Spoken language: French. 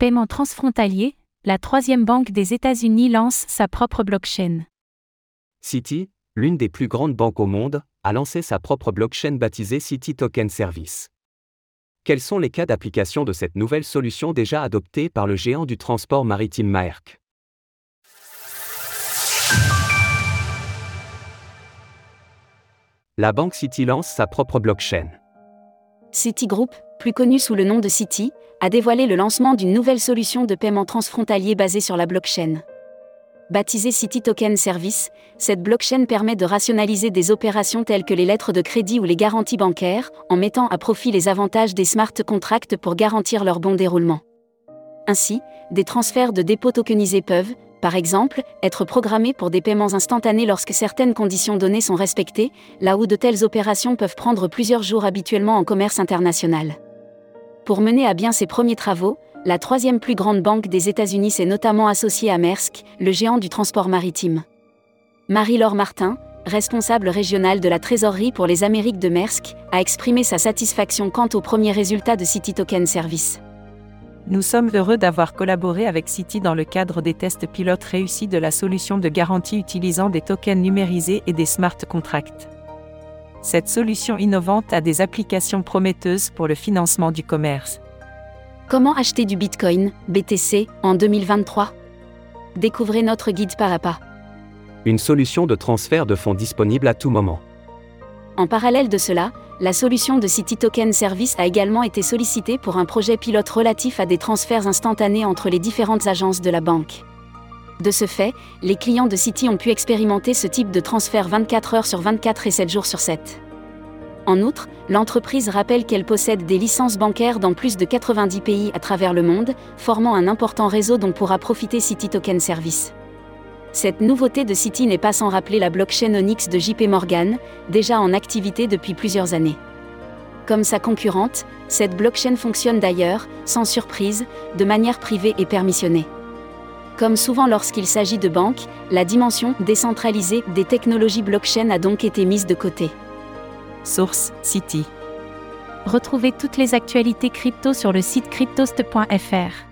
Paiement transfrontalier, la troisième banque des États-Unis lance sa propre blockchain. Citi, l'une des plus grandes banques au monde, a lancé sa propre blockchain baptisée Citi Token Service. Quels sont les cas d'application de cette nouvelle solution déjà adoptée par le géant du transport maritime Maersk? La banque Citi lance sa propre blockchain. Citigroup, plus connu sous le nom de Citi, a dévoilé le lancement d'une nouvelle solution de paiement transfrontalier basée sur la blockchain. Baptisée Citi Token Service, cette blockchain permet de rationaliser des opérations telles que les lettres de crédit ou les garanties bancaires, en mettant à profit les avantages des smart contracts pour garantir leur bon déroulement. Ainsi, des transferts de dépôts tokenisés peuvent, par exemple, être programmés pour des paiements instantanés lorsque certaines conditions données sont respectées, là où de telles opérations peuvent prendre plusieurs jours habituellement en commerce international. Pour mener à bien ses premiers travaux, la troisième plus grande banque des États-Unis s'est notamment associée à Maersk, le géant du transport maritime. Marie-Laure Martin, responsable régionale de la trésorerie pour les Amériques de Maersk, a exprimé sa satisfaction quant aux premiers résultats de City Token Service. Nous sommes heureux d'avoir collaboré avec Citi dans le cadre des tests pilotes réussis de la solution de garantie utilisant des tokens numérisés et des smart contracts. Cette solution innovante a des applications prometteuses pour le financement du commerce. Comment acheter du Bitcoin, BTC, en 2023 Découvrez notre guide à pas. Une solution de transfert de fonds disponible à tout moment. En parallèle de cela, la solution de City Token Service a également été sollicitée pour un projet pilote relatif à des transferts instantanés entre les différentes agences de la banque. De ce fait, les clients de Citi ont pu expérimenter ce type de transfert 24 heures sur 24 et 7 jours sur 7. En outre, l'entreprise rappelle qu'elle possède des licences bancaires dans plus de 90 pays à travers le monde, formant un important réseau dont pourra profiter Citi Token Service. Cette nouveauté de Citi n'est pas sans rappeler la blockchain Onyx de JP Morgan, déjà en activité depuis plusieurs années. Comme sa concurrente, cette blockchain fonctionne d'ailleurs, sans surprise, de manière privée et permissionnée. Comme souvent lorsqu'il s'agit de banques, la dimension décentralisée des technologies blockchain a donc été mise de côté. Source City. Retrouvez toutes les actualités crypto sur le site cryptost.fr.